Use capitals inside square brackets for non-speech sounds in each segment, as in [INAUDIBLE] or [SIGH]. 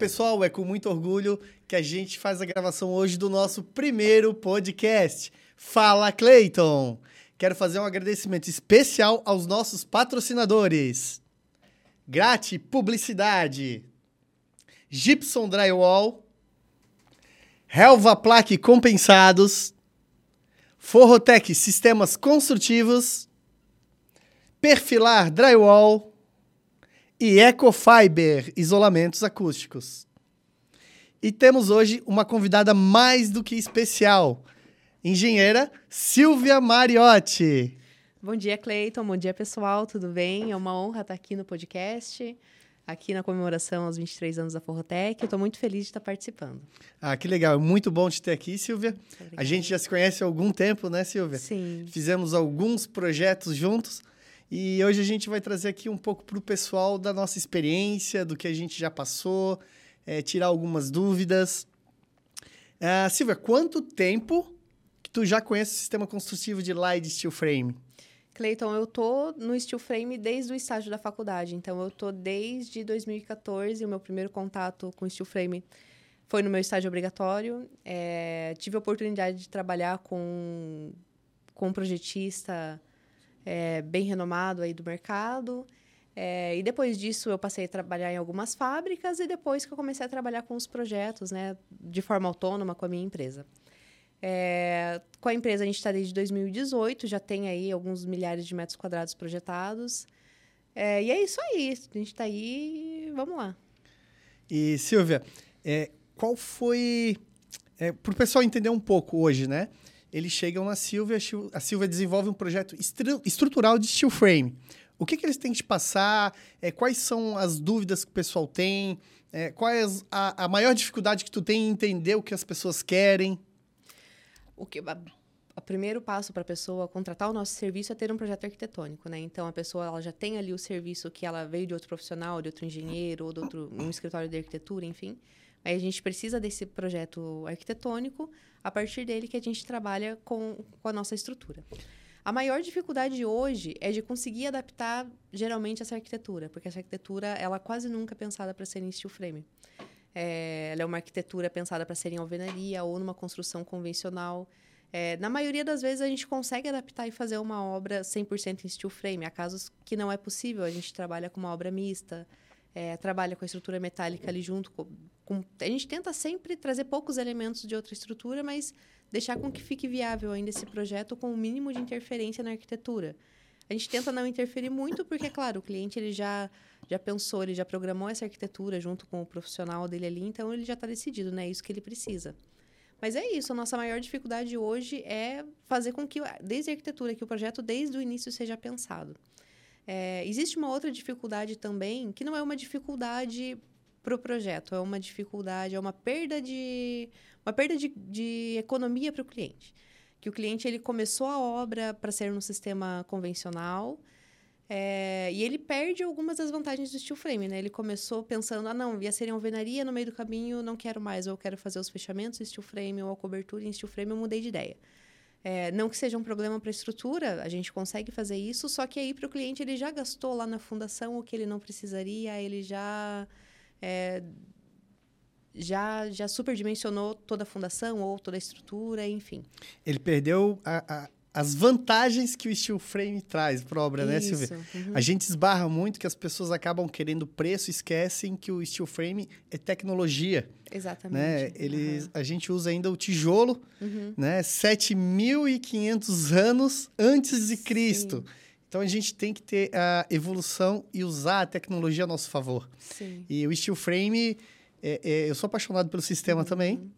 pessoal, é com muito orgulho que a gente faz a gravação hoje do nosso primeiro podcast. Fala, Clayton! Quero fazer um agradecimento especial aos nossos patrocinadores. Grate Publicidade, Gibson Drywall, Helva Plaque Compensados, Forrotec Sistemas Construtivos, Perfilar Drywall e Ecofiber Isolamentos Acústicos. E temos hoje uma convidada mais do que especial, engenheira Silvia Mariotti. Bom dia, Cleiton. Bom dia, pessoal. Tudo bem? É uma honra estar aqui no podcast, aqui na comemoração aos 23 anos da Forrotec. Eu estou muito feliz de estar participando. Ah, que legal. Muito bom te ter aqui, Silvia. A gente já se conhece há algum tempo, né, Silvia? Sim. Fizemos alguns projetos juntos. E hoje a gente vai trazer aqui um pouco para o pessoal da nossa experiência, do que a gente já passou, é, tirar algumas dúvidas. Ah, Silvia, quanto tempo que tu já conhece o sistema construtivo de Light Steel Frame? Cleiton, eu tô no steel frame desde o estágio da faculdade. Então, eu tô desde 2014. O meu primeiro contato com steel frame foi no meu estágio obrigatório. É, tive a oportunidade de trabalhar com, com um projetista é, bem renomado aí do mercado. É, e depois disso, eu passei a trabalhar em algumas fábricas. E depois que eu comecei a trabalhar com os projetos, né, de forma autônoma com a minha empresa. É, com a empresa a gente está desde 2018, já tem aí alguns milhares de metros quadrados projetados. É, e é isso aí, a gente está aí, vamos lá. E Silvia, é, qual foi é, para o pessoal entender um pouco hoje, né? Eles chegam na Silvia, a Silvia desenvolve um projeto estru estrutural de steel frame. O que, que eles têm que te passar? É, quais são as dúvidas que o pessoal tem? É, qual é a, a maior dificuldade que tu tem em entender o que as pessoas querem? o que o primeiro passo para a pessoa contratar o nosso serviço é ter um projeto arquitetônico, né? Então a pessoa ela já tem ali o serviço que ela veio de outro profissional, de outro engenheiro ou de outro um escritório de arquitetura, enfim. Aí a gente precisa desse projeto arquitetônico, a partir dele que a gente trabalha com, com a nossa estrutura. A maior dificuldade hoje é de conseguir adaptar geralmente essa arquitetura, porque essa arquitetura ela quase nunca é pensada para ser em steel frame. É, ela é uma arquitetura pensada para ser em alvenaria ou numa construção convencional. É, na maioria das vezes a gente consegue adaptar e fazer uma obra 100% em steel frame. Há casos que não é possível, a gente trabalha com uma obra mista, é, trabalha com a estrutura metálica ali junto. Com, com, a gente tenta sempre trazer poucos elementos de outra estrutura, mas deixar com que fique viável ainda esse projeto com o mínimo de interferência na arquitetura. A gente tenta não interferir muito, porque, claro, o cliente ele já já pensou, ele já programou essa arquitetura junto com o profissional dele ali, então ele já está decidido, né? É isso que ele precisa. Mas é isso, a nossa maior dificuldade hoje é fazer com que, desde a arquitetura, que o projeto desde o início seja pensado. É, existe uma outra dificuldade também, que não é uma dificuldade para o projeto, é uma dificuldade, é uma perda de, uma perda de, de economia para o cliente. Que o cliente ele começou a obra para ser no sistema convencional, é, e ele perde algumas das vantagens do steel frame, né? Ele começou pensando, ah, não, ia ser em alvenaria, no meio do caminho não quero mais, ou eu quero fazer os fechamentos em steel frame ou a cobertura em steel frame, eu mudei de ideia. É, não que seja um problema para a estrutura, a gente consegue fazer isso, só que aí para o cliente ele já gastou lá na fundação o que ele não precisaria, ele já é, já já superdimensionou toda a fundação ou toda a estrutura, enfim. Ele perdeu a, a as vantagens que o steel frame traz para a obra, né, Isso. né, Silvia? Uhum. A gente esbarra muito que as pessoas acabam querendo preço e esquecem que o steel frame é tecnologia. Exatamente. Né? Eles, uhum. A gente usa ainda o tijolo, uhum. né? 7.500 anos antes de Cristo. Sim. Então a gente tem que ter a evolução e usar a tecnologia a nosso favor. Sim. E o steel frame, é, é, eu sou apaixonado pelo sistema uhum. também.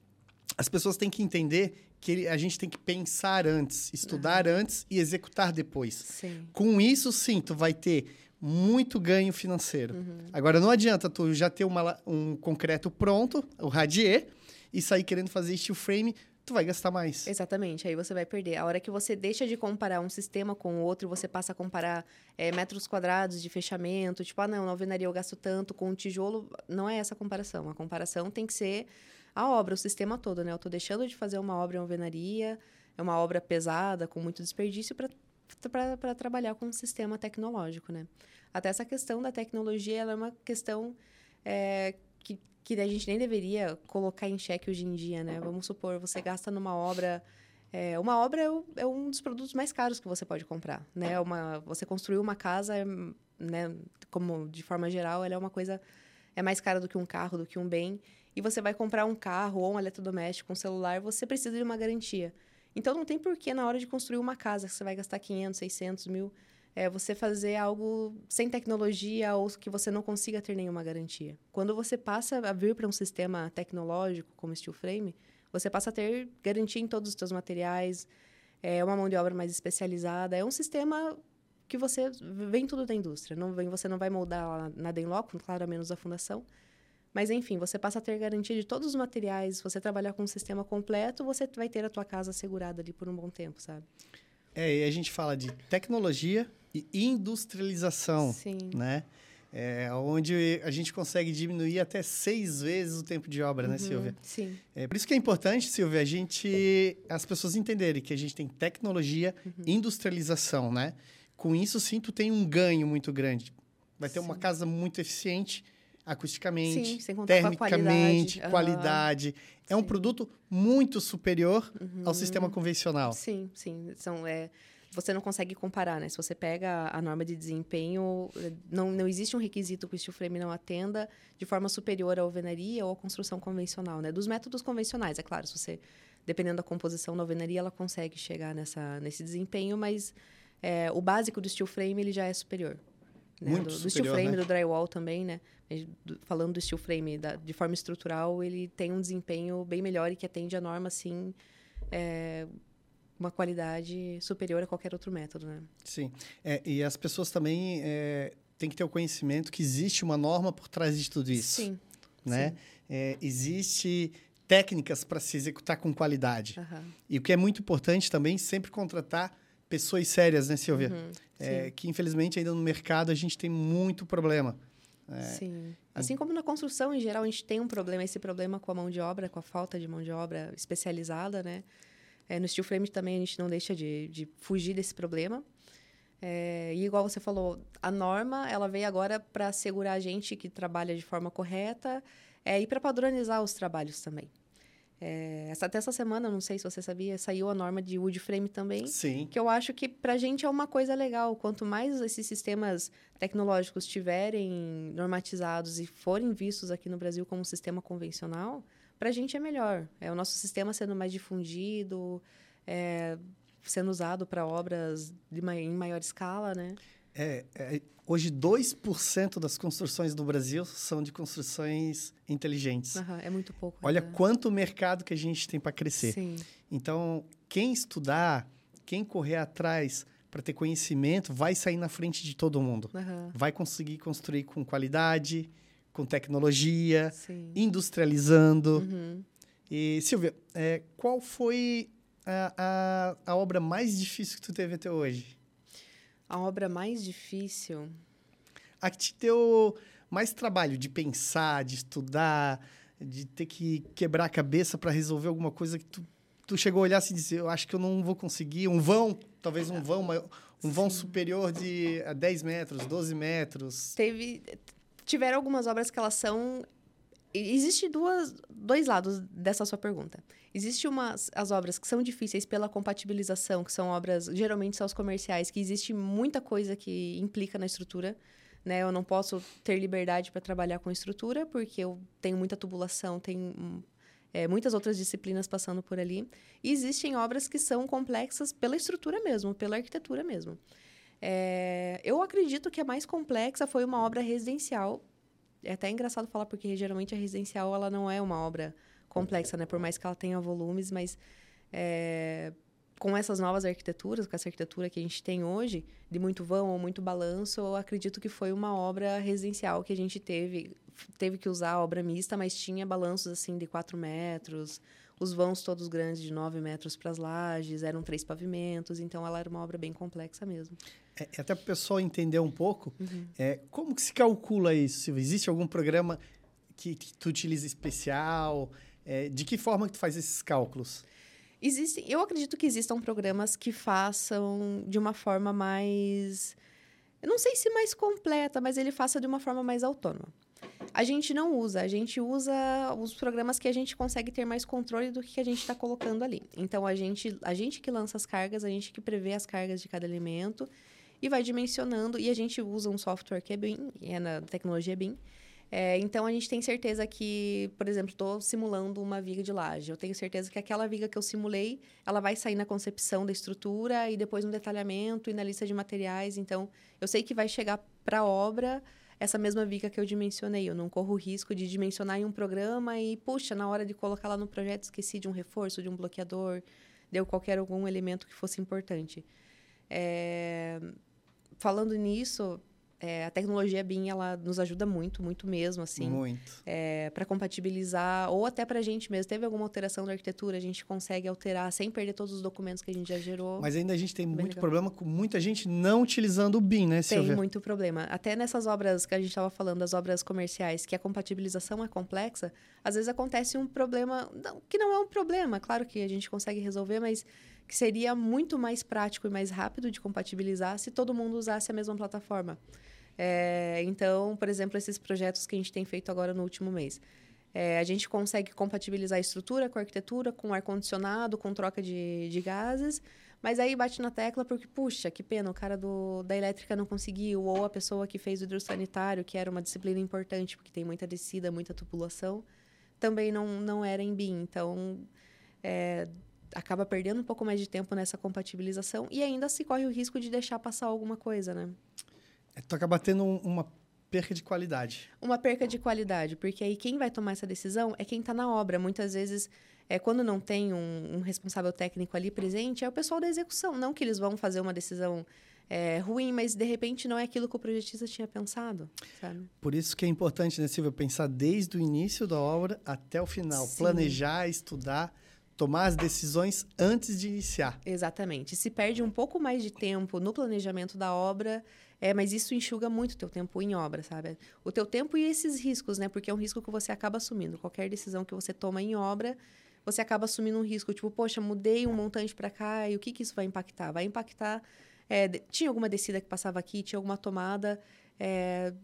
As pessoas têm que entender que ele, a gente tem que pensar antes, estudar uhum. antes e executar depois. Sim. Com isso, sim, tu vai ter muito ganho financeiro. Uhum. Agora, não adianta tu já ter uma, um concreto pronto, o radier, e sair querendo fazer steel frame, tu vai gastar mais. Exatamente, aí você vai perder. A hora que você deixa de comparar um sistema com o outro, você passa a comparar é, metros quadrados de fechamento, tipo, ah, não, na alvenaria eu gasto tanto, com o tijolo, não é essa a comparação. A comparação tem que ser a obra, o sistema todo, né? Eu estou deixando de fazer uma obra em alvenaria, é uma obra pesada, com muito desperdício, para trabalhar com um sistema tecnológico, né? Até essa questão da tecnologia, ela é uma questão é, que que a gente nem deveria colocar em xeque hoje em dia, né? Vamos supor, você gasta numa obra é, uma obra é, é, um dos produtos mais caros que você pode comprar, né? Uma, você construir uma casa, né? Como de forma geral, ela é uma coisa é mais cara do que um carro, do que um bem. E você vai comprar um carro ou um eletrodoméstico, um celular, você precisa de uma garantia. Então não tem porquê na hora de construir uma casa que você vai gastar 500, 600 mil, é, você fazer algo sem tecnologia ou que você não consiga ter nenhuma garantia. Quando você passa a vir para um sistema tecnológico como steel frame, você passa a ter garantia em todos os seus materiais, é uma mão de obra mais especializada, é um sistema que você vem tudo da indústria, não vem, você não vai moldar nada em loco, claro, a menos a fundação. Mas enfim, você passa a ter garantia de todos os materiais, você trabalhar com um sistema completo, você vai ter a tua casa assegurada ali por um bom tempo, sabe? É, e a gente fala de tecnologia e industrialização, Sim. né? É, onde a gente consegue diminuir até seis vezes o tempo de obra, né, uhum, né, Silvia? Sim. É, por isso que é importante, Silvia, a gente, as pessoas entenderem que a gente tem tecnologia, uhum. industrialização, né? Com isso, sim, tu tem um ganho muito grande. Vai ter sim. uma casa muito eficiente, acusticamente, sim, termicamente, qualidade. qualidade. É um produto muito superior ao uhum. sistema convencional. Sim, sim. São, é, você não consegue comparar, né? Se você pega a norma de desempenho, não, não existe um requisito que o steel frame não atenda de forma superior à alvenaria ou à construção convencional, né? Dos métodos convencionais, é claro, se você, dependendo da composição da alvenaria, ela consegue chegar nessa, nesse desempenho, mas é, o básico do steel frame, ele já é superior. Né? Muito do, superior, do steel frame, né? do drywall também, né? Falando do steel frame da, de forma estrutural, ele tem um desempenho bem melhor e que atende a norma, assim... É, uma qualidade superior a qualquer outro método, né? Sim. É, e as pessoas também é, têm que ter o conhecimento que existe uma norma por trás de tudo isso. Sim. Né? Sim. É, existe técnicas para se executar com qualidade. Uhum. E o que é muito importante também, sempre contratar pessoas sérias, né, Silvia? Uhum, é, que, infelizmente, ainda no mercado a gente tem muito problema. É, sim. Assim como na construção, em geral, a gente tem um problema, esse problema com a mão de obra, com a falta de mão de obra especializada, né? É, no steel frame também a gente não deixa de, de fugir desse problema. É, e igual você falou, a norma ela veio agora para assegurar a gente que trabalha de forma correta é, e para padronizar os trabalhos também. É, essa, até essa semana, não sei se você sabia, saiu a norma de wood frame também. Sim. Que eu acho que para a gente é uma coisa legal. Quanto mais esses sistemas tecnológicos tiverem normatizados e forem vistos aqui no Brasil como um sistema convencional, para a gente é melhor. É o nosso sistema sendo mais difundido, é, sendo usado para obras de, em maior escala, né? É, é, hoje, 2% das construções do Brasil são de construções inteligentes. Uhum, é muito pouco. Olha né? quanto mercado que a gente tem para crescer. Sim. Então, quem estudar, quem correr atrás para ter conhecimento, vai sair na frente de todo mundo. Uhum. Vai conseguir construir com qualidade, com tecnologia, Sim. industrializando. Uhum. E, Silvia, é, qual foi a, a, a obra mais difícil que tu teve até hoje? A obra mais difícil? A que te deu mais trabalho de pensar, de estudar, de ter que quebrar a cabeça para resolver alguma coisa que tu, tu chegou a olhar assim e dizer, eu acho que eu não vou conseguir. Um vão, talvez um vão, um vão Sim. superior de a 10 metros, 12 metros. Teve, tiveram algumas obras que elas são existe duas, dois lados dessa sua pergunta. Existe umas as obras que são difíceis pela compatibilização, que são obras geralmente são os comerciais, que existe muita coisa que implica na estrutura, né? Eu não posso ter liberdade para trabalhar com estrutura porque eu tenho muita tubulação, tem é, muitas outras disciplinas passando por ali. E existem obras que são complexas pela estrutura mesmo, pela arquitetura mesmo. É, eu acredito que a mais complexa foi uma obra residencial. É até engraçado falar, porque geralmente a residencial ela não é uma obra complexa, né? Por mais que ela tenha volumes, mas é, com essas novas arquiteturas, com essa arquitetura que a gente tem hoje, de muito vão ou muito balanço, eu acredito que foi uma obra residencial que a gente teve. Teve que usar obra mista, mas tinha balanços assim de 4 metros, os vãos todos grandes de 9 metros para as lajes, eram três pavimentos, então ela era uma obra bem complexa mesmo. É, até para o pessoal entender um pouco, uhum. é, como que se calcula isso? Existe algum programa que, que tu utiliza especial? É, de que forma que tu faz esses cálculos? Existem, eu acredito que existam programas que façam de uma forma mais... Eu não sei se mais completa, mas ele faça de uma forma mais autônoma. A gente não usa, a gente usa os programas que a gente consegue ter mais controle do que a gente está colocando ali. Então, a gente, a gente que lança as cargas, a gente que prevê as cargas de cada alimento e vai dimensionando. E a gente usa um software que é BIM, é na tecnologia BIM. É, então, a gente tem certeza que, por exemplo, estou simulando uma viga de laje. Eu tenho certeza que aquela viga que eu simulei, ela vai sair na concepção da estrutura e depois no detalhamento e na lista de materiais. Então, eu sei que vai chegar para a obra essa mesma viga que eu dimensionei. Eu não corro o risco de dimensionar em um programa e, puxa, na hora de colocar lá no projeto, esqueci de um reforço, de um bloqueador, deu qualquer algum elemento que fosse importante. É... Falando nisso, é, a tecnologia BIM ela nos ajuda muito, muito mesmo, assim. Muito. É, para compatibilizar, ou até para a gente mesmo. Teve alguma alteração na arquitetura, a gente consegue alterar sem perder todos os documentos que a gente já gerou. Mas ainda a gente tem muito legal. problema com muita gente não utilizando o BIM, né, Silvia? Tem muito problema. Até nessas obras que a gente estava falando, as obras comerciais, que a compatibilização é complexa, às vezes acontece um problema, que não é um problema, claro que a gente consegue resolver, mas que seria muito mais prático e mais rápido de compatibilizar se todo mundo usasse a mesma plataforma. É, então, por exemplo, esses projetos que a gente tem feito agora no último mês. É, a gente consegue compatibilizar a estrutura com a arquitetura, com ar-condicionado, com troca de, de gases, mas aí bate na tecla porque, puxa, que pena, o cara do, da elétrica não conseguiu, ou a pessoa que fez o hidrossanitário, que era uma disciplina importante, porque tem muita descida, muita tubulação, também não, não era em BIM. Então, é, acaba perdendo um pouco mais de tempo nessa compatibilização e ainda se corre o risco de deixar passar alguma coisa, né? É, tu acaba tendo uma perca de qualidade. Uma perca de qualidade, porque aí quem vai tomar essa decisão é quem está na obra. Muitas vezes, é, quando não tem um, um, responsável técnico ali presente, é o pessoal da execução. Não que eles vão fazer uma decisão é, ruim, mas de repente não é aquilo que o projetista tinha pensado, sabe? Por isso que é importante, né, Silvia, pensar desde o início da obra até o final. Sim. Planejar, estudar tomar as decisões antes de iniciar. Exatamente. Se perde um pouco mais de tempo no planejamento da obra, é, mas isso enxuga muito o teu tempo em obra, sabe? O teu tempo e esses riscos, né? Porque é um risco que você acaba assumindo. Qualquer decisão que você toma em obra, você acaba assumindo um risco. Tipo, poxa, mudei um montante para cá e o que, que isso vai impactar? Vai impactar... É, tinha alguma descida que passava aqui, tinha alguma tomada... É,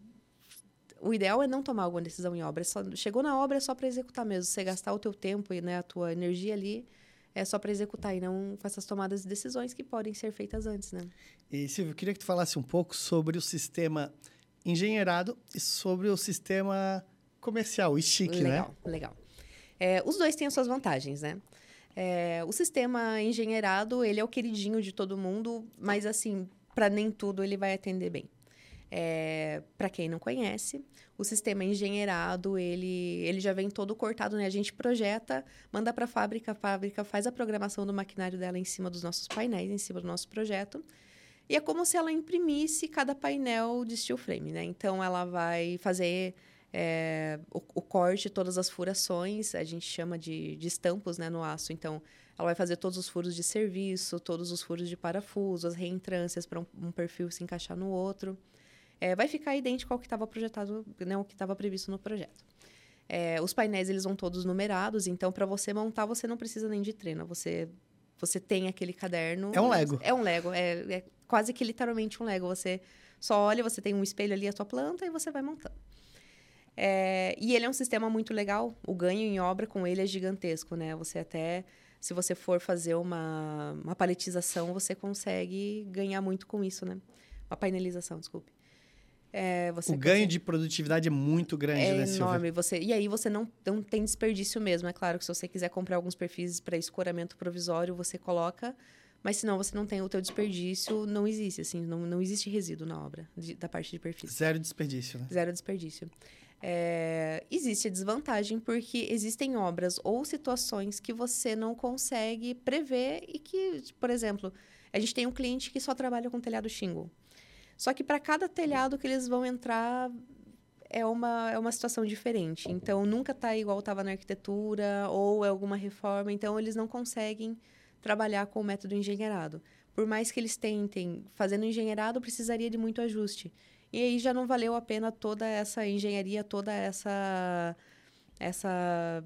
o ideal é não tomar alguma decisão em obra. É só, chegou na obra é só para executar mesmo. Você gastar o teu tempo e né, a tua energia ali é só para executar e não com essas tomadas de decisões que podem ser feitas antes, né? E Silvio, eu queria que tu falasse um pouco sobre o sistema engenheirado e sobre o sistema comercial, o STIC, legal, né? Legal, legal. É, os dois têm as suas vantagens, né? É, o sistema engenheirado, ele é o queridinho de todo mundo, mas assim, para nem tudo ele vai atender bem. É, para quem não conhece, o sistema engenheirado, ele, ele já vem todo cortado, né? A gente projeta, manda para a fábrica, a fábrica faz a programação do maquinário dela em cima dos nossos painéis, em cima do nosso projeto. E é como se ela imprimisse cada painel de steel frame, né? Então, ela vai fazer é, o, o, corte, todas as furações, a gente chama de, de estampos né, no aço. Então, ela vai fazer todos os furos de serviço, todos os furos de parafuso, as reentrâncias para um, um perfil se encaixar no outro é, vai ficar idêntico ao que estava projetado, né, ao que estava previsto no projeto. É, os painéis eles vão todos numerados, então para você montar você não precisa nem de treino, você você tem aquele caderno. É um Lego. É um Lego, é, é quase que literalmente um Lego. Você só olha, você tem um espelho ali a tua planta e você vai montando. É, e ele é um sistema muito legal. O ganho em obra com ele é gigantesco, né? Você até, se você for fazer uma, uma paletização, você consegue ganhar muito com isso, né? Uma painelização, desculpe. É, o ganho de produtividade é muito grande, é né, enorme. Você, e aí você não, não tem desperdício mesmo. É claro que se você quiser comprar alguns perfis para escoramento provisório, você coloca. Mas senão você não tem o teu desperdício, não existe, assim, não, não existe resíduo na obra, de, da parte de perfis. Zero desperdício, né? Zero desperdício. É, existe a desvantagem porque existem obras ou situações que você não consegue prever e que, por exemplo, a gente tem um cliente que só trabalha com telhado shingle. Só que para cada telhado que eles vão entrar é uma, é uma situação diferente. Então, nunca está igual estava na arquitetura ou é alguma reforma. Então, eles não conseguem trabalhar com o método engenheirado. Por mais que eles tentem, fazendo engenheirado, precisaria de muito ajuste. E aí já não valeu a pena toda essa engenharia, toda essa essa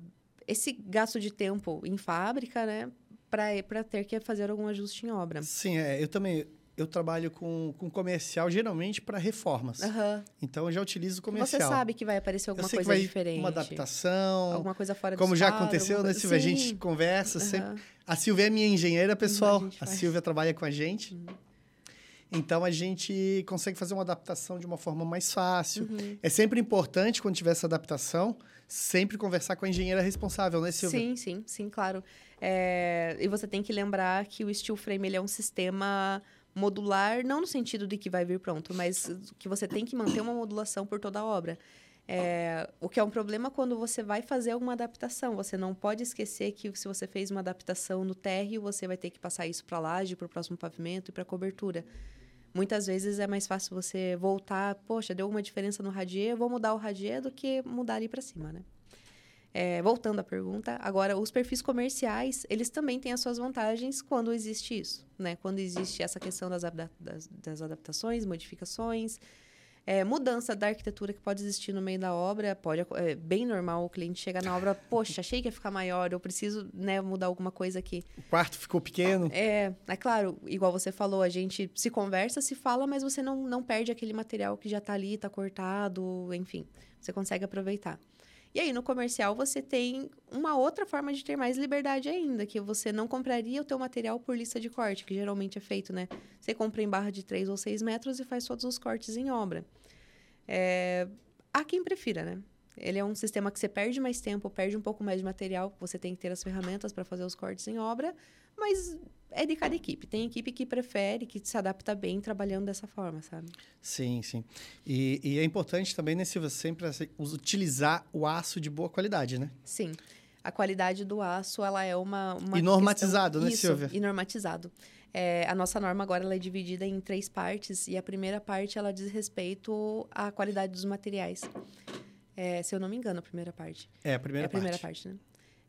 esse gasto de tempo em fábrica, né, para ter que fazer algum ajuste em obra. Sim, é, eu também eu trabalho com, com comercial geralmente para reformas. Aham. Então eu já utilizo comercial. Você sabe que vai aparecer alguma coisa vai diferente. uma adaptação. Alguma coisa fora do Como já aconteceu, né, Silvia? A Sim. gente conversa sempre. Aham. A Silvia é minha engenheira, pessoal. a A. Silvia trabalha com a gente. Então a gente consegue fazer uma adaptação de uma forma mais fácil. Uhum. É sempre importante, quando tiver essa adaptação, sempre conversar com a engenheira responsável, né, Silvia? Sim, sim, sim, claro. É, e você tem que lembrar que o steel frame ele é um sistema modular, não no sentido de que vai vir pronto, mas que você tem que manter uma modulação por toda a obra. É, o que é um problema quando você vai fazer alguma adaptação. Você não pode esquecer que se você fez uma adaptação no térreo, você vai ter que passar isso para a laje, para o próximo pavimento e para a cobertura. Muitas vezes é mais fácil você voltar, poxa, deu alguma diferença no radier, vou mudar o radier do que mudar ali para cima, né? É, voltando à pergunta, agora, os perfis comerciais, eles também têm as suas vantagens quando existe isso, né? Quando existe essa questão das, das- das adaptações, modificações, é, mudança da arquitetura que pode existir no meio da obra, pode, é bem normal o cliente chegar na obra, [LAUGHS] poxa, achei que ia ficar maior, eu preciso né, mudar alguma coisa aqui. O quarto ficou pequeno. É, é claro, igual você falou, a gente se conversa, se fala, mas você não, não perde aquele material que já tá ali, tá cortado, enfim, você consegue aproveitar. E aí, no comercial, você tem uma outra forma de ter mais liberdade ainda, que você não compraria o teu material por lista de corte, que geralmente é feito, né? Você compra em barra de 3 ou 6 metros e faz todos os cortes em obra. É, há quem prefira, né? Ele é um sistema que você perde mais tempo, perde um pouco mais de material, você tem que ter as ferramentas para fazer os cortes em obra, mas é de cada equipe. Tem equipe que prefere, que se adapta bem trabalhando dessa forma, sabe? Sim, sim. E, e é importante também, né, Silvia, sempre assim, utilizar o aço de boa qualidade, né? Sim. A qualidade do aço, ela é uma... uma E normatizado, questão... né, Isso, Silvia? e normatizado. É, a nossa norma agora ela é dividida em três partes, e a primeira parte, ela diz respeito à qualidade dos materiais. É, se eu não me engano, a primeira parte. É a primeira é a primeira parte. parte, né?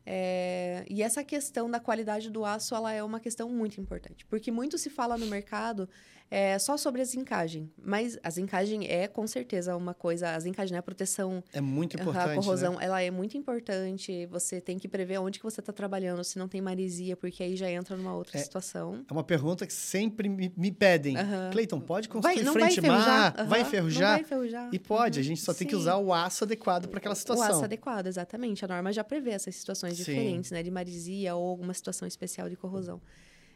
É, e essa questão da qualidade do aço, ela é uma questão muito importante. Porque muito se fala no mercado é, só sobre a zincagem. Mas a zincagem é, com certeza, uma coisa... A zincagem, né? A proteção É muito importante, a corrosão, né? ela é muito importante. Você tem que prever onde que você está trabalhando, se não tem maresia, porque aí já entra numa outra É. situação. É uma pergunta que sempre me, me pedem. Aham. Cleiton, pode construir não frente vai mar? enferrujar? Vai enferrujar? Vai enferrujar. E pode, a Uhum, gente só tem que sim. usar o aço adequado para aquela O situação. aço adequado, exatamente. A norma já prevê essas situações Sim. diferentes, né? De maresia ou alguma situação especial de corrosão.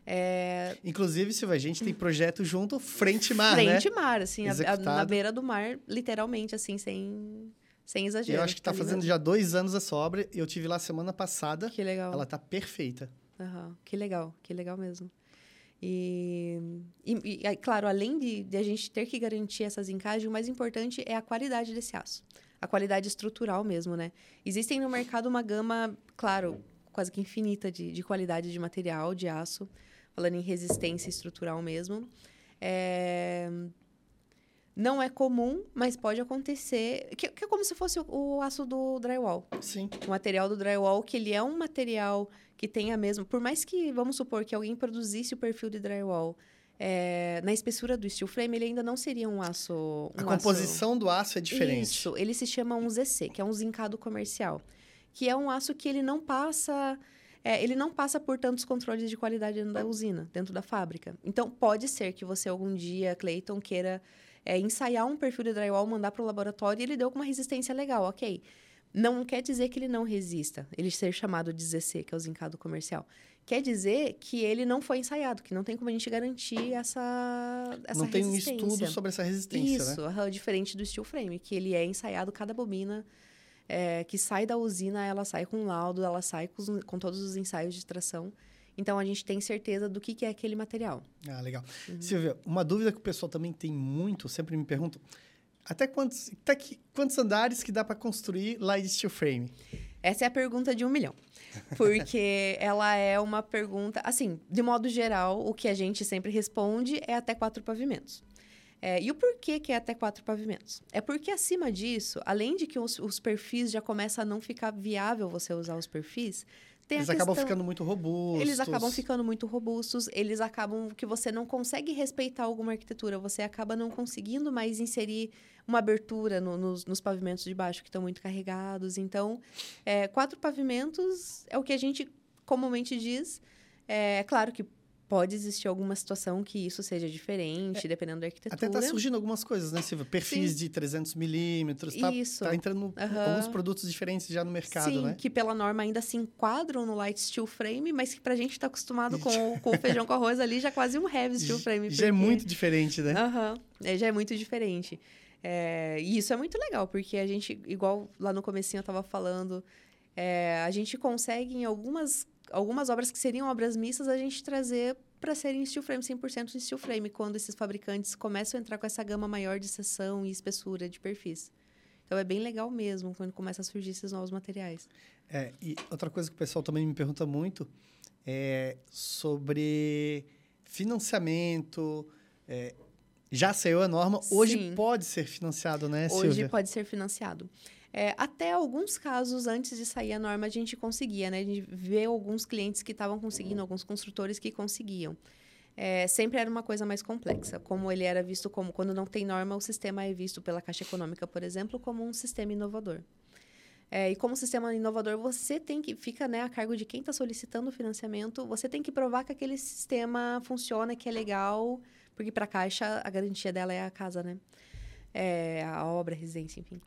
É, Inclusive, Silvia, a gente tem projeto junto frente mar, frente né? mar, assim, a- a- na beira do mar, literalmente, assim, sem, sem exagero. Eu acho que está tá fazendo já dois anos essa obra. Eu tive lá semana passada. Que legal. Ela tá perfeita. Aham, Que legal, que legal mesmo. E, e, e, aí, claro, além de, de a gente ter que garantir essas encaixes, o mais importante é a qualidade desse aço. A qualidade estrutural mesmo, né? Existem no mercado uma gama, claro, quase que infinita de, de qualidade de material, de aço, falando em resistência estrutural mesmo. É, Não é comum, mas pode acontecer. Que, que é como se fosse o, o aço do drywall Sim. o material do drywall, que ele é um material que tem a mesma. Por mais que, vamos supor, que alguém produzisse o perfil de drywall é, na espessura do steel frame, ele ainda não seria um aço. A um aço- composição do aço é diferente. Isso, ele se chama um ZC, que é um zincado comercial. Que é um aço que ele não passa. é, ele não passa por tantos controles de qualidade dentro da usina, dentro da fábrica. Então, pode ser que você algum dia, Clayton, queira é, ensaiar um perfil de drywall, mandar para o laboratório e ele deu com uma resistência legal, ok. Não quer dizer que ele não resista, ele ser chamado de ZC, que é o zincado comercial. Quer dizer que ele não foi ensaiado, que não tem como a gente garantir essa, essa Não tem um resistência. estudo sobre essa resistência, Isso, né? diferente do steel frame, que ele é ensaiado, cada bobina é, que sai da usina, ela sai com laudo, ela sai com, com todos os ensaios de tração. Então, a gente tem certeza do que, que é aquele material. Ah, legal. Uhum. Silvia, uma dúvida que o pessoal também tem muito, sempre me perguntam, até quantos, até que, quantos andares que dá para construir lá de steel frame? Essa é a pergunta de um milhão. Porque [LAUGHS] ela é uma pergunta... Assim, de modo geral, o que a gente sempre responde é até quatro pavimentos. É, e o porquê que é até quatro pavimentos? É porque acima disso, além de que os, os perfis já começa a não ficar viável você usar os perfis, tem Eles acabam questão... ficando muito robustos. Eles acabam ficando muito robustos, eles acabam que você não consegue respeitar alguma arquitetura, você acaba não conseguindo mais inserir uma abertura no- nos, nos pavimentos de baixo que estão muito carregados. Então, é, quatro pavimentos é o que a gente comumente diz. É claro que pode existir alguma situação que isso seja diferente, é, dependendo da arquitetura. Até está surgindo algumas coisas, né, Silvia? Perfis Sim. de 300 milímetros, tá, isso. tá entrando uhum. alguns produtos diferentes já no mercado, Sim, né? que pela norma ainda se enquadram no light steel frame, mas que pra gente está acostumado com, com o [LAUGHS] feijão com arroz ali, já é quase um heavy steel frame. Já é porque... é muito diferente, né? Aham, uhum. já é muito diferente. É, e isso é muito legal, porque a gente, igual lá no comecinho eu estava falando, é, a gente consegue em algumas, algumas obras que seriam obras mistas, a gente trazer para serem steel frame, 100% em steel frame, quando esses fabricantes começam a entrar com essa gama maior de seção e espessura de perfis. Então é bem legal mesmo quando começa a surgir esses novos materiais. É, e outra coisa que o pessoal também me pergunta muito é sobre financiamento. É, já saiu a norma, hoje Sim. pode ser financiado, né, Silvia? Hoje pode ser financiado. É, até alguns casos antes de sair a norma a gente conseguia, né? A gente vê alguns clientes que estavam conseguindo, alguns construtores que conseguiam. É, sempre era uma coisa mais complexa. Como ele era visto como, quando não tem norma, o sistema é visto pela Caixa Econômica, por exemplo, como um sistema inovador. É, e como sistema inovador, você tem que, fica né, a cargo de quem está solicitando o financiamento, você tem que provar que aquele sistema funciona, que é legal, porque para a Caixa a garantia dela é a casa, né? É, a obra, a residência, enfim.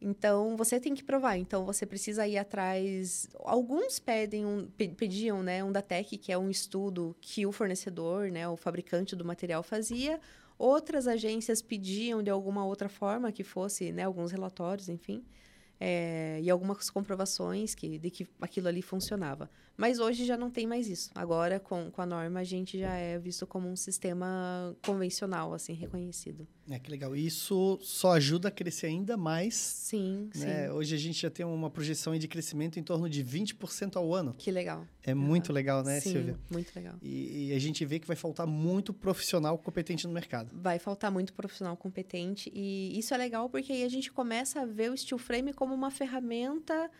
Então, você tem que provar. Então, você precisa ir atrás. Alguns pedem um, pediam né, um DATEC, que é um estudo que o fornecedor, né, o fabricante do material fazia. Outras agências pediam de alguma outra forma que fosse, né, alguns relatórios, enfim é, e algumas comprovações que, de que aquilo ali funcionava. Mas hoje já não tem mais isso. Agora, com, com a norma, a gente já é visto como um sistema convencional, assim, reconhecido. É, que legal. Isso só ajuda a crescer ainda mais. Sim, né? sim. Hoje a gente já tem uma projeção de crescimento em torno de 20% ao ano. Que legal. É uhum. muito legal, né, sim, Silvia? muito legal. E, e, a gente vê que vai faltar muito profissional competente no mercado. Vai faltar muito profissional competente. E isso é legal porque aí a gente começa a ver o steel frame como uma ferramenta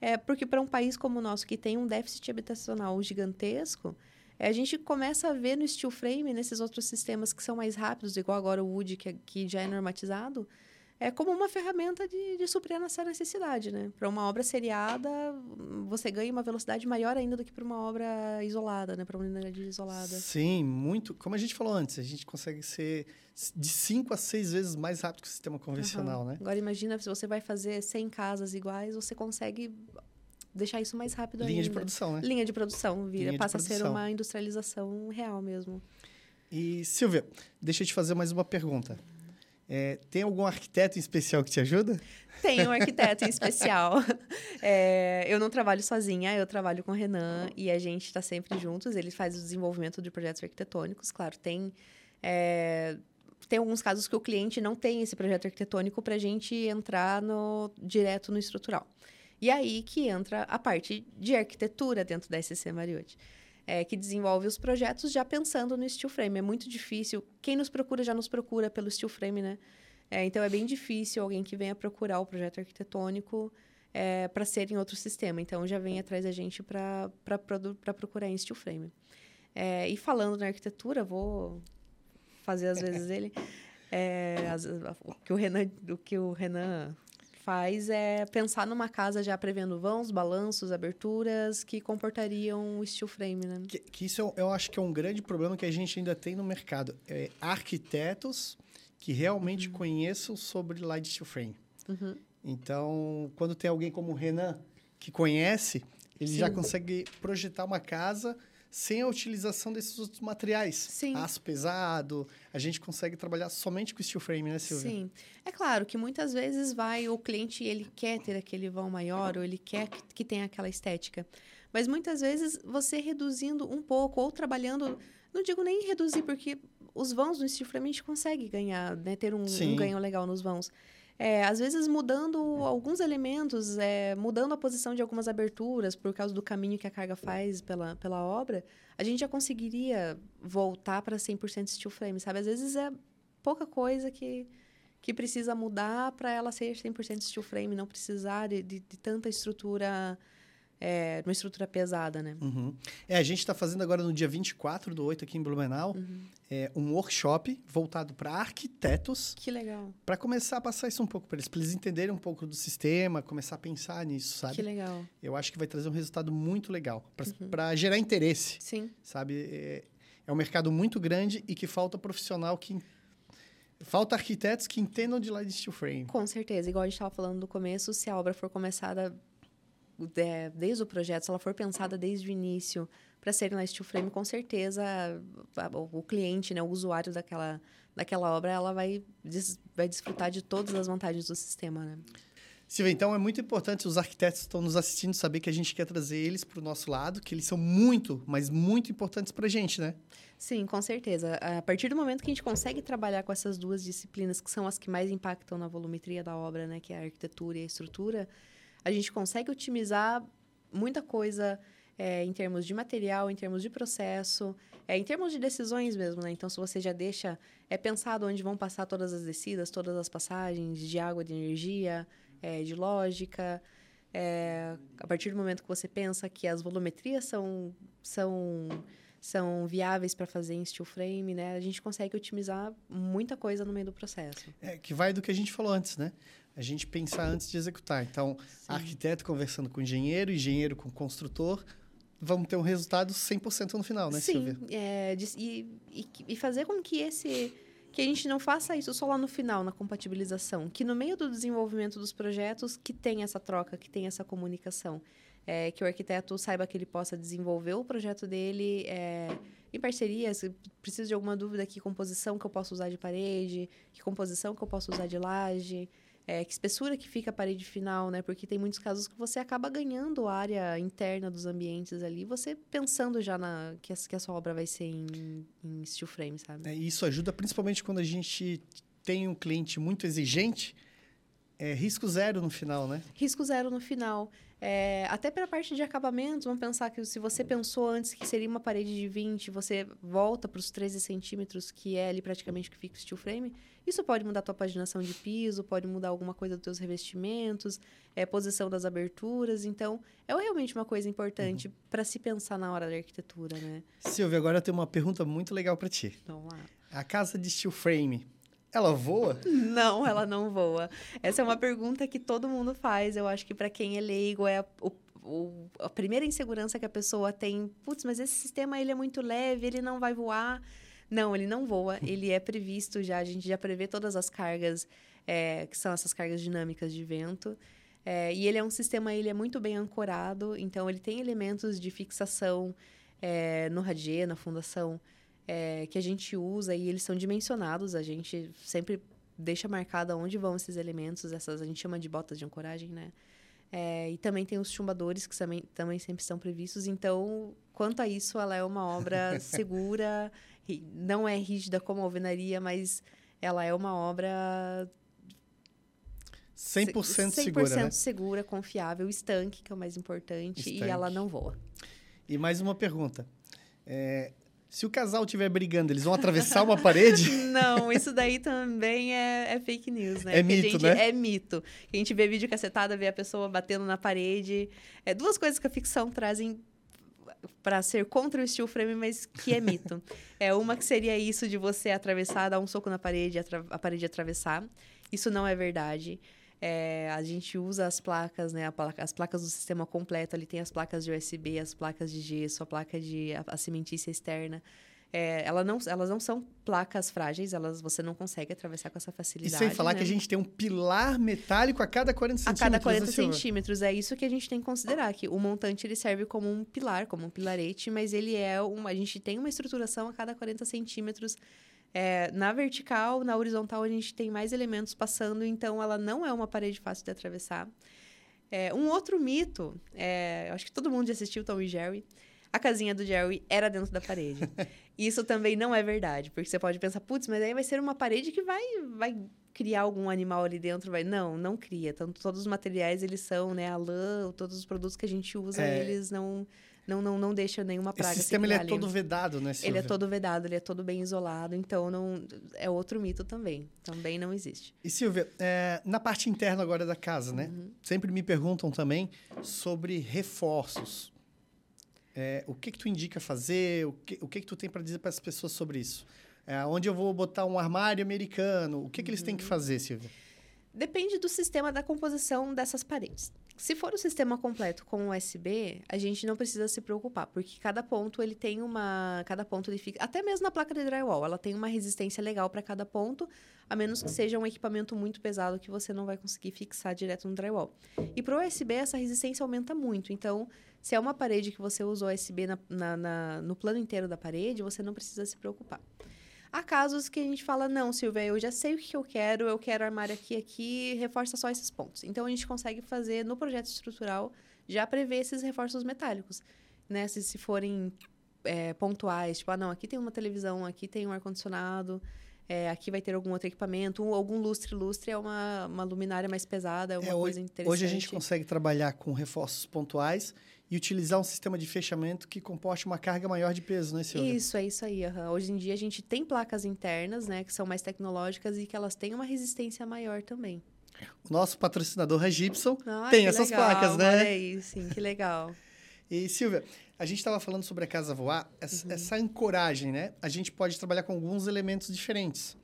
é, porque para um país como o nosso, que tem um déficit habitacional gigantesco, a gente começa a ver no steel frame, nesses outros sistemas que são mais rápidos, igual agora o Wood, que, que já é normatizado, é como uma ferramenta de, de suprir essa necessidade, né? Para uma obra seriada, você ganha uma velocidade maior ainda do que para uma obra isolada, né? Para uma unidade isolada. Sim, muito. Como a gente falou antes, a gente consegue ser de 5 a 6 vezes mais rápido que o sistema convencional, uhum. né? Agora imagina se você vai fazer 100 casas iguais, você consegue deixar isso mais rápido Linha ainda. de produção, né? Linha de produção, vira, passa a ser uma industrialização real mesmo. E Silvia, deixa eu te fazer mais uma pergunta. É, tem algum arquiteto em especial que te ajuda? Tem um [LAUGHS] arquiteto em especial. É, eu não trabalho sozinha, eu trabalho com o Renan e a gente está sempre juntos. Ele faz o desenvolvimento de projetos arquitetônicos. Claro, tem, é, tem alguns casos que o cliente não tem esse projeto arquitetônico para a gente entrar no, direto no estrutural. E aí que entra a parte de arquitetura dentro da SC Mariotti é, que desenvolve os projetos já pensando no steel frame. É muito difícil. Quem nos procura já nos procura pelo steel frame, né? É, então é bem difícil alguém que venha procurar o projeto arquitetônico é, para ser em outro sistema. Então já vem atrás da gente para procurar em steel frame. É, e falando na arquitetura, vou fazer às vezes ele. É, as, o que o Renan, o que o Renan faz é pensar numa casa já prevendo vãos, balanços, aberturas que comportariam o steel frame, né? Que, que isso eu, eu, acho que é um grande problema que a gente ainda tem no mercado. É arquitetos que realmente uhum. conheçam sobre light steel frame. Uhum. Então, quando tem alguém como o Renan que conhece, ele Sim. já consegue projetar uma casa sem a utilização desses outros materiais. Sim. Aço pesado, a gente consegue trabalhar somente com steel frame, né, Silvia? Sim. É claro que muitas vezes vai o cliente, ele quer ter aquele vão maior ou ele quer que, que tenha aquela estética. Mas muitas vezes você reduzindo um pouco ou trabalhando, não digo nem reduzir, porque os vãos no steel frame a gente consegue ganhar, né, ter um, um ganho legal nos vãos. É, às vezes mudando alguns elementos, é, mudando a posição de algumas aberturas por causa do caminho que a carga faz pela, pela obra, a gente já conseguiria voltar para 100% steel frame, sabe? Às vezes é pouca coisa que, que precisa mudar para ela ser 100% steel frame, não precisar de, de, de tanta estrutura é, uma estrutura pesada, né? Uhum. É, a gente está fazendo agora no dia 24 do 8 aqui em Blumenau uhum. é, um workshop voltado para arquitetos. Que legal. Para começar a passar isso um pouco para eles, para eles entenderem um pouco do sistema, começar a pensar nisso, sabe? Que legal. Eu acho que vai trazer um resultado muito legal para uhum. gerar interesse. Sim. Sabe? É, é um mercado muito grande e que falta profissional que falta arquitetos que entendam de slide steel frame. Com certeza, igual a gente estava falando no começo, se a obra for começada desde o projeto, se ela for pensada desde o início para ser na steel frame, com certeza a, o cliente, né, o usuário daquela, daquela obra, ela vai, des, vai desfrutar de todas as vantagens do sistema, né? Silvia, então é muito importante os arquitetos que estão nos assistindo saber que a gente quer trazer eles para o nosso lado, que eles são muito, mas muito importantes para a gente, né? Sim, com certeza. A partir do momento que a gente consegue trabalhar com essas duas disciplinas, que são as que mais impactam na volumetria da obra, né, que é a arquitetura e a estrutura, a gente consegue otimizar muita coisa é, em termos de material, em termos de processo, é, em termos de decisões mesmo, né? Então, se você já deixa é pensado onde vão passar todas as descidas, todas as passagens de água, de energia, é, de lógica. É, a partir do momento que você pensa que as volumetrias são, são, são viáveis para fazer em steel frame, né, a gente consegue otimizar muita coisa no meio do processo. É, que vai do que a gente falou antes, né? A gente pensar antes de executar. Então, Sim. arquiteto conversando com engenheiro, engenheiro com construtor, vamos ter um resultado 100% no final, né, Sim, Silvia? É, e, e, e fazer com que esse que a gente não faça isso só lá no final, na compatibilização, que no meio do desenvolvimento dos projetos que tem essa troca, que tem essa comunicação, é, que o arquiteto saiba que ele possa desenvolver o projeto dele é, em parceria, se precisa de alguma dúvida, que composição que eu posso usar de parede, que composição que eu posso usar de laje, é, que espessura que fica a parede final, né? Porque tem muitos casos que você acaba ganhando a área interna dos ambientes ali, você pensando já na que a, que a sua obra vai ser em, em steel frame, sabe? É, isso ajuda principalmente quando a gente tem um cliente muito exigente, é risco zero no final, né? Risco zero no final. É, até pela parte de acabamentos, vamos pensar que se você pensou antes que seria uma parede de 20, você volta para os 13 centímetros, que é ali praticamente o que fica o steel frame, isso pode mudar a tua paginação de piso, pode mudar alguma coisa dos teus revestimentos, é, posição das aberturas. Então, é realmente uma coisa importante uhum. para se pensar na hora da arquitetura, né? Silvia, agora eu tenho uma pergunta muito legal para ti. Vamos lá. A casa de steel frame, ela voa? Não, ela não voa. Essa é uma pergunta que todo mundo faz. Eu acho que para quem é leigo é a, o, o, a primeira insegurança que a pessoa tem. Putz, mas esse sistema ele é muito leve, ele não vai voar. Não, ele não voa. [LAUGHS] Ele é previsto já. A gente já prevê todas as cargas é, que são essas cargas dinâmicas de vento. É, e ele é um sistema, ele é muito bem ancorado. Então ele tem elementos de fixação é, no radier, na fundação é, que a gente usa e eles são dimensionados. A gente sempre deixa marcado onde vão esses elementos, essas a gente chama de botas de ancoragem, né? É, e também tem os chumbadores que também, também sempre são previstos. Então, quanto a isso, ela é uma obra [LAUGHS] segura, não é rígida como a alvenaria, mas ela é uma obra 100%, 100% segura, 100% né? segura, confiável, estanque, que é o mais importante, estanque. e ela não voa. E mais uma pergunta. É, se o casal estiver brigando, eles vão atravessar uma parede? [LAUGHS] Não, isso daí também é, é fake news, né? É Porque mito, gente, né? É mito. A gente vê vídeo cacetada, vê a pessoa batendo na parede. É duas coisas que a ficção trazem para ser contra o steel frame, mas que é mito. [LAUGHS] é uma que seria isso de você atravessar, dar um soco na parede, a parede atravessar. Isso não é verdade. É, a gente usa as placas, né? Placa, as placas do sistema completo. Ali tem as placas de USB, as placas de gesso, a placa de a, a cimentícia externa. É, ela não, elas não são placas frágeis, elas você não consegue atravessar com essa facilidade. E sem falar né? que a gente tem um pilar metálico a cada 40 centímetros. A cada 40 centímetros. É isso que a gente tem que considerar, que o montante ele serve como um pilar, como um pilarete, mas ele é uma. A gente tem uma estruturação a cada 40 centímetros é, na vertical, na horizontal, a gente tem mais elementos passando, então ela não é uma parede fácil de atravessar. É, um outro mito, é, acho que todo mundo já assistiu Tom e Jerry. A casinha do Jerry era dentro da parede. [LAUGHS] Isso também não é verdade, porque você pode pensar, putz, mas aí vai ser uma parede que vai, vai criar algum animal ali dentro, vai. Não, não cria. Tanto todos os materiais eles são, né, a lã, todos os produtos que a gente usa, é. eles não não, não, não deixa nenhuma praga. Esse sistema ele é todo vedado, né, Silvia? Ele é todo vedado, ele é todo bem isolado, então não é outro mito também. Também não existe. E Silvia, é, na parte interna agora da casa, né? Uhum. Sempre me perguntam também sobre reforços. É, o que que tu indica fazer? O que, o que que tu tem para dizer para as pessoas sobre isso? É, onde eu vou botar um armário americano? O que, que eles têm que uhum. fazer, Silvia? Depende do sistema da composição dessas paredes. Se for o sistema completo com USB, a gente não precisa se preocupar, porque cada ponto ele tem uma, cada ponto ele fica, até mesmo na placa de drywall, ela tem uma resistência legal para cada ponto, a menos que seja um equipamento muito pesado que você não vai conseguir fixar direto no drywall. E para o USB essa resistência aumenta muito, então se é uma parede que você usa USB na, na, na, no plano inteiro da parede, você não precisa se preocupar. Há casos que a gente fala, não, Silvia, eu já sei o que eu quero, eu quero armário aqui aqui, reforça só esses pontos. Então, a gente consegue fazer no projeto estrutural, já prever esses reforços metálicos. Né? Se, se forem é, pontuais, tipo, ah, não, aqui tem uma televisão, aqui tem um ar-condicionado, é, aqui vai ter algum outro equipamento, algum lustre. Lustre é uma, uma luminária mais pesada, é uma é, coisa interessante. Hoje a gente consegue trabalhar com reforços pontuais e utilizar um sistema de fechamento que comporte uma carga maior de peso, né, Silvia? Isso, é isso aí. Uhum. Hoje em dia a gente tem placas internas, né, que são mais tecnológicas e que elas têm uma resistência maior também. O nosso patrocinador é Gibson ah, tem essas legal. placas, né? Olha aí, sim, que legal. [LAUGHS] e Silvia, a gente estava falando sobre a casa voar, essa, uhum. essa, ancoragem, né? A gente pode trabalhar com alguns elementos diferentes.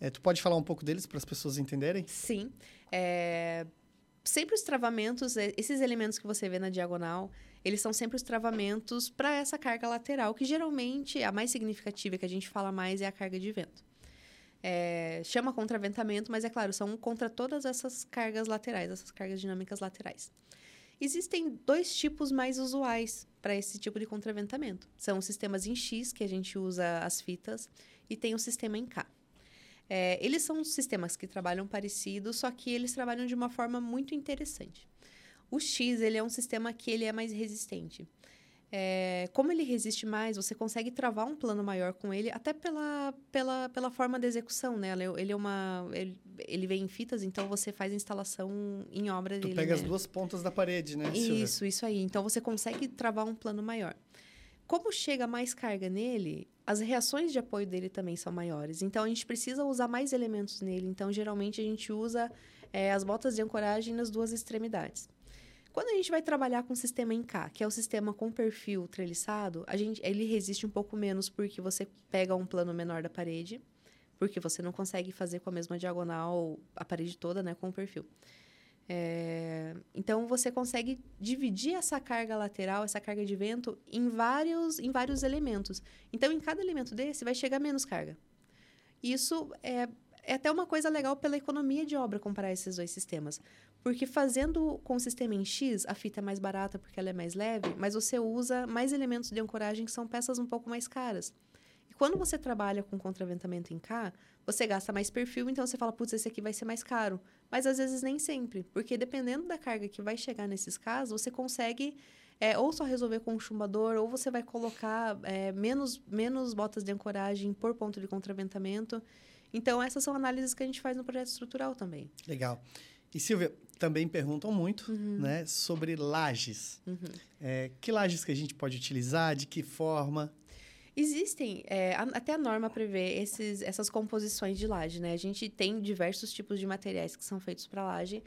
É, tu pode falar um pouco deles para as pessoas entenderem? Sim. É, sempre os travamentos, é, esses elementos que você vê na diagonal, eles são sempre os travamentos para essa carga lateral, que geralmente a mais significativa que a gente fala mais é a carga de vento. É, chama contraventamento, mas é claro, são contra todas essas cargas laterais, essas cargas dinâmicas laterais. Existem dois tipos mais usuais para esse tipo de contraventamento. São os sistemas em X, que a gente usa as fitas, e tem o sistema em K. É, eles são sistemas que trabalham parecidos, só que eles trabalham de uma forma muito interessante. O X ele é um sistema que ele é mais resistente. É, como ele resiste mais, você consegue travar um plano maior com ele, até pela, pela, pela forma da execução, né? Ele é uma. Ele, ele vem em fitas, então você faz a instalação em obra tu dele. Tu pega né? as duas pontas da parede, né? Isso, isso aí. Então você consegue travar um plano maior. Como chega mais carga nele, as reações de apoio dele também são maiores. Então, a gente precisa usar mais elementos nele. Então, geralmente, a gente usa é, as botas de ancoragem nas duas extremidades. Quando a gente vai trabalhar com o sistema em K, que é o sistema com perfil treliçado, a gente, ele resiste um pouco menos porque você pega um plano menor da parede, porque você não consegue fazer com a mesma diagonal a parede toda, né, com o perfil. É, então você consegue dividir essa carga lateral, essa carga de vento, em vários, em vários elementos. Então, em cada elemento desse vai chegar menos carga. Isso é, é até uma coisa legal pela economia de obra comparar esses dois sistemas. Porque fazendo com o sistema em X, a fita é mais barata porque ela é mais leve, mas você usa mais elementos de ancoragem que são peças um pouco mais caras. E quando você trabalha com contraventamento em K, você gasta mais perfil, então você fala, putz, esse aqui vai ser mais caro. Mas às vezes nem sempre, porque dependendo da carga que vai chegar nesses casos, você consegue é, ou só resolver com um chumbador, ou você vai colocar é, menos, menos botas de ancoragem por ponto de contraventamento. Então, essas são análises que a gente faz no projeto estrutural também. Legal. E, Silvia, também perguntam muito uhum. né, sobre lajes. Uhum. É, que lajes que a gente pode utilizar, de que forma? Existem, é, até a norma prevê esses, essas composições de laje, né? A gente tem diversos tipos de materiais que são feitos para laje.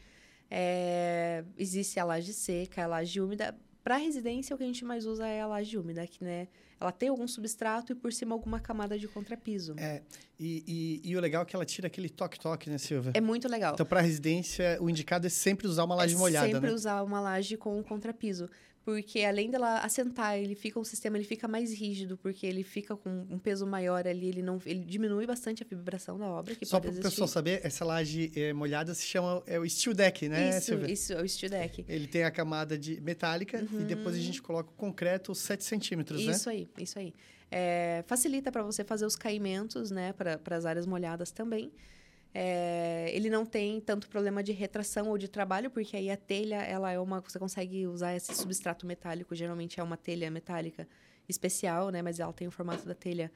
É, existe a laje seca, a laje úmida. Para residência, o que a gente mais usa é a laje úmida, que né, ela tem algum substrato e por cima alguma camada de contrapiso. É, e, e, e o legal é que ela tira aquele toque-toque, né, Silvia? É muito legal. Então, para residência, o indicado é sempre usar uma laje é molhada, sempre né? usar uma laje com contrapiso porque além dela assentar, ele fica o sistema ele fica mais rígido, porque ele fica com um peso maior ali, ele não ele diminui bastante a vibração da obra. Só para o pessoal saber, essa laje é, molhada se chama é o steel deck, né? Isso, Silvia? isso, é o steel deck. Ele tem a camada de metálica uhum. e depois a gente coloca o concreto 7 centímetros, isso né? Isso aí, isso aí. É, facilita para você fazer os caimentos, né, para as áreas molhadas também. É, ele não tem tanto problema de retração ou de trabalho, porque aí a telha, ela é uma. Você consegue usar esse substrato metálico, geralmente é uma telha metálica especial, né? Mas ela tem o formato da telha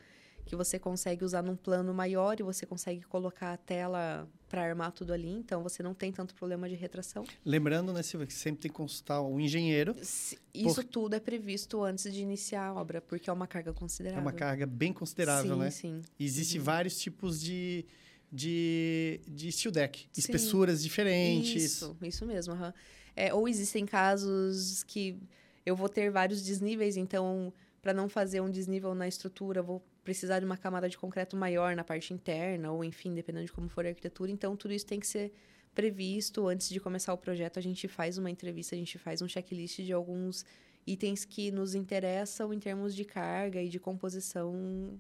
que você consegue usar num plano maior e você consegue colocar a tela para armar tudo ali, então você não tem tanto problema de retração. Lembrando, né, Silvia, que sempre tem que consultar um engenheiro. Isso por... tudo é previsto antes de iniciar a obra, porque é uma carga considerável. É uma carga bem considerável, sim, né? Sim, sim. Existem uhum. vários tipos de de, de steel deck. Sim. Espessuras diferentes. Isso, isso mesmo. Uhum. É, ou existem casos que eu vou ter vários desníveis, então, para não fazer um desnível na estrutura, vou precisar de uma camada de concreto maior na parte interna, ou enfim, dependendo de como for a arquitetura. Então, tudo isso tem que ser previsto, antes de começar o projeto, a gente faz uma entrevista, a gente faz um checklist de alguns itens que nos interessam em termos de carga e de composição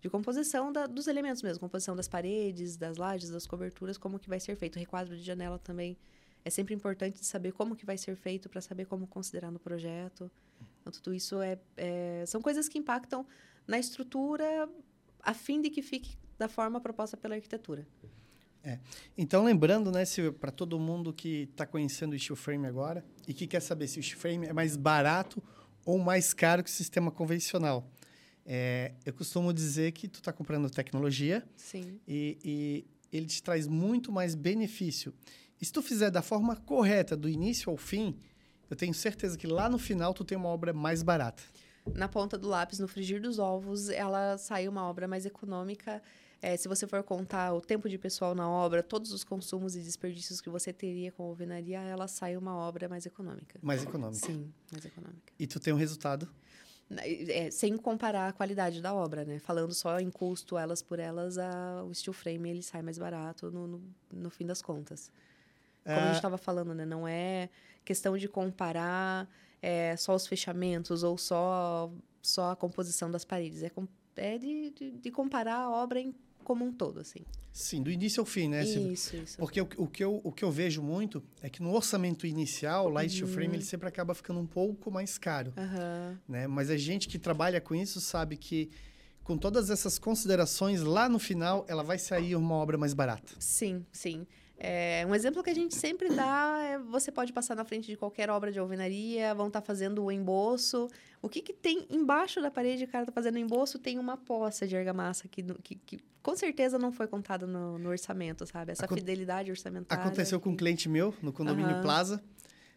de composição da, dos elementos mesmo, composição das paredes, das lajes, das coberturas, como que vai ser feito. O requadro de janela também é sempre importante saber como que vai ser feito para saber como considerar no projeto. Então, tudo isso é, é, são coisas que impactam na estrutura a fim de que fique da forma proposta pela arquitetura. É. Então, lembrando, né, para todo mundo que está conhecendo o steel frame agora e que quer saber se o steel frame é mais barato ou mais caro que o sistema convencional. É, eu costumo dizer que tu está comprando tecnologia Sim. E, e ele te traz muito mais benefício. E se tu fizer da forma correta, do início ao fim, eu tenho certeza que lá no final tu tem uma obra mais barata. Na ponta do lápis, no frigir dos ovos, ela sai uma obra mais econômica é, se você for contar o tempo de pessoal na obra, todos os consumos e desperdícios que você teria com a alvenaria, ela sai uma obra mais econômica. Mais econômica. Sim, mais econômica. E tu tem um resultado? É, sem comparar a qualidade da obra, né? Falando só em custo, elas por elas, a, o steel frame ele sai mais barato no, no, no fim das contas. Como é... a gente estava falando, né? Não é questão de comparar é, só os fechamentos ou só, só a composição das paredes. É, é de, de, de comparar a obra em como um todo, assim. Sim, do início ao fim, né? Isso, isso. Porque o, o, que eu, o que eu vejo muito é que no orçamento inicial, o Light uhum. Frame ele sempre acaba ficando um pouco mais caro. Uhum. Né? Mas a gente que trabalha com isso sabe que com todas essas considerações, lá no final, ela vai sair uma obra mais barata. Sim, sim. É, um exemplo que a gente sempre dá é você pode passar na frente de qualquer obra de alvenaria, vão estar tá fazendo o emboço. O que, que tem embaixo da parede, o cara está fazendo o emboço, tem uma poça de argamassa que, que, que com certeza não foi contada no, no, orçamento, sabe? Essa fidelidade orçamentária. Aconteceu com um cliente meu no condomínio uhum. Plaza.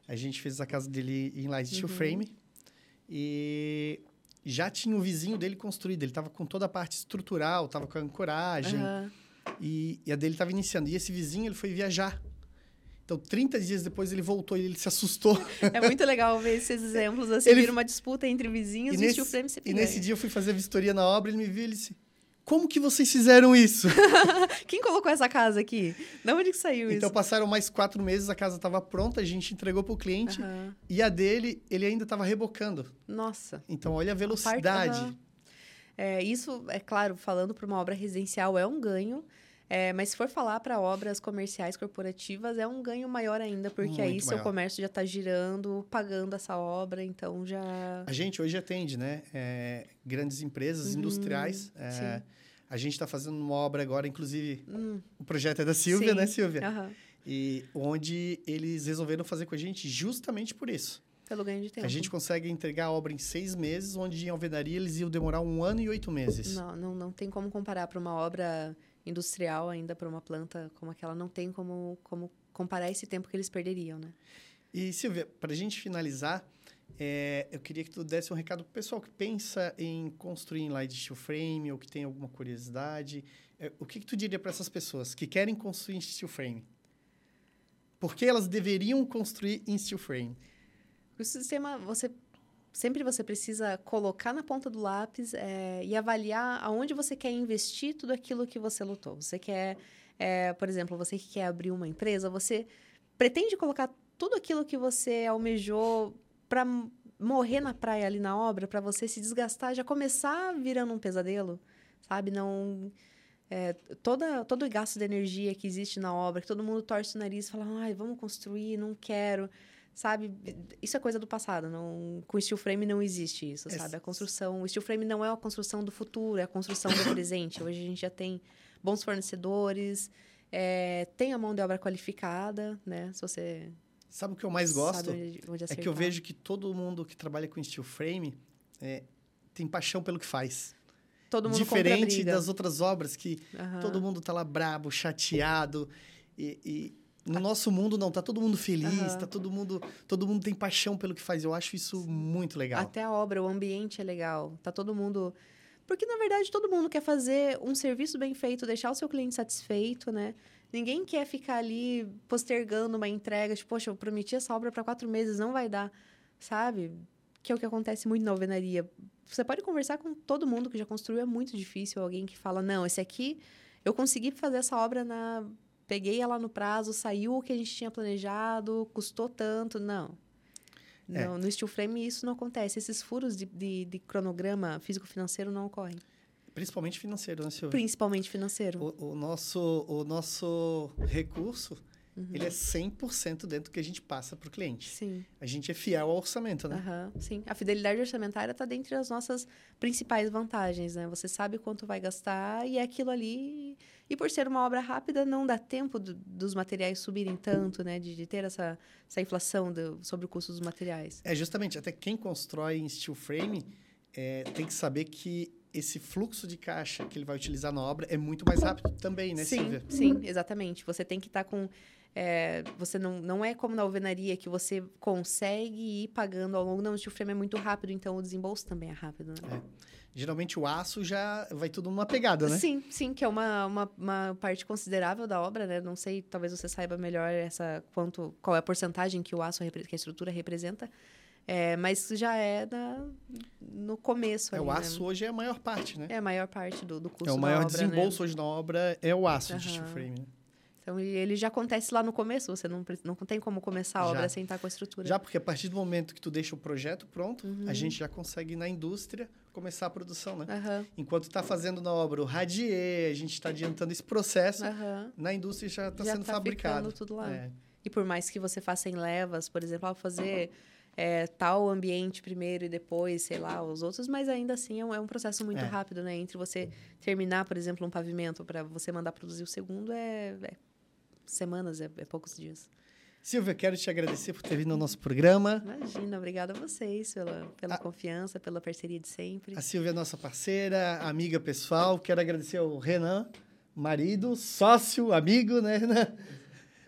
A gente fez a casa dele em light steel uhum. frame. E já tinha o vizinho dele construído. Ele estava com toda a parte estrutural, estava com a ancoragem. Uhum e, e a dele estava iniciando. E esse vizinho, ele foi viajar. Então, 30 dias depois, ele voltou e ele se assustou. É muito legal ver esses [LAUGHS] exemplos. Assim, ele... vira uma disputa entre vizinhos e, nesse, o frame E nesse dia, eu fui fazer a vistoria na obra, ele me viu e ele disse... Como que vocês fizeram isso? [LAUGHS] Quem colocou essa casa aqui? De onde que saiu então, isso? Então, passaram mais quatro meses, a casa estava pronta, a gente entregou para o cliente. Uhum. E a dele, ele ainda estava rebocando. Nossa. Então, olha a velocidade. A parte, uhum. É, isso, é claro, falando para uma obra residencial é um ganho, é, mas se for falar para obras comerciais corporativas, é um ganho maior ainda, porque Muito aí seu comércio já está girando, pagando essa obra, então já. A gente hoje atende, né? É, grandes empresas uhum, industriais. É, a gente está fazendo uma obra agora, inclusive, hum. o projeto é da Silvia, Sim. né, Silvia? Uhum. E onde eles resolveram fazer com a gente justamente por isso. Pelo ganho de tempo. A gente consegue entregar a obra em seis meses, onde em alvenaria eles iam demorar um ano e oito meses. Não, não, não tem como comparar para uma obra industrial ainda, para uma planta como aquela, não tem como, como comparar esse tempo que eles perderiam, né? E, Silvia, para a gente finalizar, é, eu queria que tu desse um recado para o pessoal que pensa em construir em light steel frame ou que tem alguma curiosidade. É, o que, que tu diria para essas pessoas que querem construir em steel frame? Por que elas deveriam construir em steel frame? O sistema, você sempre você precisa colocar na ponta do lápis é, e avaliar aonde você quer investir tudo aquilo que você lutou. Você quer, é, por exemplo, você que quer abrir uma empresa, você pretende colocar tudo aquilo que você almejou para morrer na praia ali na obra, para você se desgastar, já começar virando um pesadelo, sabe? Não é, toda, todo o gasto de energia que existe na obra, que todo mundo torce o nariz fala, ai, vamos construir, não quero sabe? Isso é coisa do passado. Não, com steel frame não existe isso, é. sabe? A construção, o steel frame não é a construção do futuro, é a construção do presente. Hoje a gente já tem bons fornecedores, é, tem a mão de obra qualificada, né? Se você sabe o que eu mais gosto onde, onde é que eu vejo que todo mundo que trabalha com steel frame é, tem paixão pelo que faz. Todo mundo Diferente das outras obras que uhum. todo mundo tá lá brabo, chateado e, e no nosso mundo não, tá todo mundo feliz, uhum. tá todo mundo, todo mundo tem paixão pelo que faz. Eu acho isso muito legal. Até a obra, o ambiente é legal. Tá todo mundo porque na verdade todo mundo quer fazer um serviço bem feito, deixar o seu cliente satisfeito, né? Ninguém quer ficar ali postergando uma entrega, tipo, poxa, eu prometi essa obra para quatro meses, não vai dar, sabe? Que é o que acontece muito na alvenaria. Você pode conversar com todo mundo que já construiu, é muito difícil alguém que fala, não, esse aqui eu consegui fazer essa obra na peguei ela no prazo, saiu o que a gente tinha planejado, custou tanto. Não. É. No, no steel frame isso não acontece. Esses furos de, de, de cronograma físico-financeiro não ocorrem. Principalmente financeiro, né, Silvia? Principalmente financeiro. O, o nosso, o nosso recurso, ele é 100% dentro do que a gente passa para o cliente. Sim. A gente é fiel ao orçamento, né? Aham, sim. A fidelidade orçamentária está dentre as nossas principais vantagens, né? Você sabe quanto vai gastar e é aquilo ali. E por ser uma obra rápida, não dá tempo do- dos materiais subirem tanto, né? De, de ter essa, essa inflação do- sobre o custo dos materiais. É justamente, até quem constrói em steel frame é, tem que saber que esse fluxo de caixa que ele vai utilizar na obra é muito mais rápido também, né, sim, Silvia? sim, exatamente. Você tem que estar com. é, você não, não é como na alvenaria que você consegue ir pagando ao longo. Não, o steel frame é muito rápido, então o desembolso também é rápido, né? Geralmente o aço já vai tudo numa pegada, né? Sim, sim, que é uma, uma, uma parte considerável da obra, né? Não sei, talvez você saiba melhor essa quanto qual é a porcentagem que o aço que a estrutura representa. É, mas já é na, no começo. É, ali, o né? aço hoje é a maior parte, né? É a maior parte do, do custo É o maior obra, né? desembolso hoje na obra é o aço de steel frame. Então, ele já acontece lá no começo. Você não, não tem como começar a Já. obra sem estar com a estrutura. Já porque a partir do momento que tu deixa o projeto pronto, Uhum. a gente já consegue na indústria começar a produção, né? Aham, Enquanto está fazendo na obra o radier, a gente está adiantando esse processo, aham. na indústria já está sendo tá fabricado. tudo lá. É. E por mais que você faça em levas, por exemplo, ao fazer é, tal ambiente primeiro e depois, sei lá, os outros, mas ainda assim é um, é um processo muito É. rápido, né? Entre você terminar, por exemplo, um pavimento para você mandar produzir o segundo é, é semanas, é, é poucos dias. Silvia, quero te agradecer por ter vindo ao nosso programa. Imagina, obrigada a vocês pela, pela A- confiança, pela parceria de sempre. A Silvia é nossa parceira, amiga pessoal. Quero agradecer ao Renan, marido, sócio, amigo, né, Renan?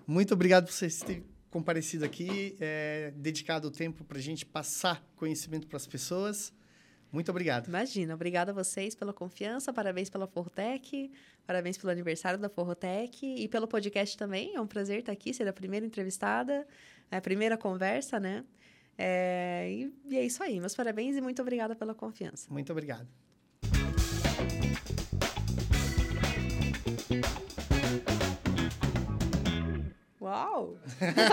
Muito obrigado por vocês terem comparecido aqui, é, dedicado o tempo para a gente passar conhecimento para as pessoas. Muito obrigado. Imagina, obrigada a vocês pela confiança, parabéns pela Forrotec, parabéns pelo aniversário da Forrotec e pelo podcast também. É um prazer estar aqui, ser a primeira entrevistada, a primeira conversa, né? É, e, e é isso aí, meus parabéns e muito obrigada pela confiança. Muito obrigado. Uau! [LAUGHS]